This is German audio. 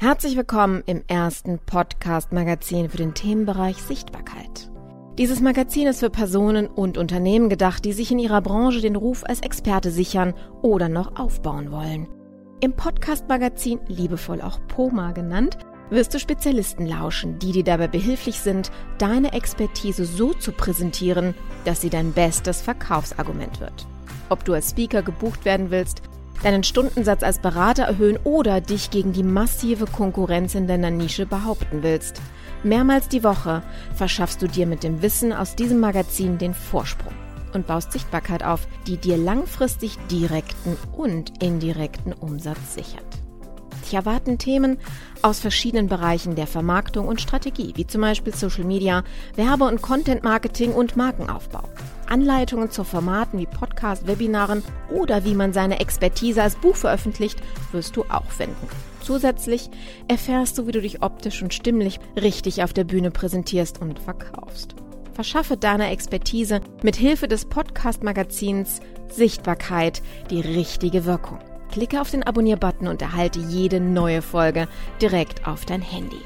Herzlich willkommen im ersten Podcast-Magazin für den Themenbereich Sichtbarkeit. Dieses Magazin ist für Personen und Unternehmen gedacht, die sich in ihrer Branche den Ruf als Experte sichern oder noch aufbauen wollen. Im Podcast-Magazin, liebevoll auch POMA genannt, wirst du Spezialisten lauschen, die dir dabei behilflich sind, deine Expertise so zu präsentieren, dass sie dein bestes Verkaufsargument wird. Ob du als Speaker gebucht werden willst, deinen Stundensatz als Berater erhöhen oder dich gegen die massive Konkurrenz in deiner Nische behaupten willst. Mehrmals die Woche verschaffst du dir mit dem Wissen aus diesem Magazin den Vorsprung und baust Sichtbarkeit auf, die dir langfristig direkten und indirekten Umsatz sichert. Dich erwarten Themen aus verschiedenen Bereichen der Vermarktung und Strategie, wie zum Beispiel Social Media, Werbe- und Content Marketing und Markenaufbau. Anleitungen zu Formaten wie Podcast, Webinaren oder wie man seine Expertise als Buch veröffentlicht, wirst du auch finden. Zusätzlich erfährst du, wie du dich optisch und stimmlich richtig auf der Bühne präsentierst und verkaufst. Verschaffe deiner Expertise mit Hilfe des Podcast-Magazins Sichtbarkeit die richtige Wirkung. Klicke auf den Abonnier-Button und erhalte jede neue Folge direkt auf dein Handy.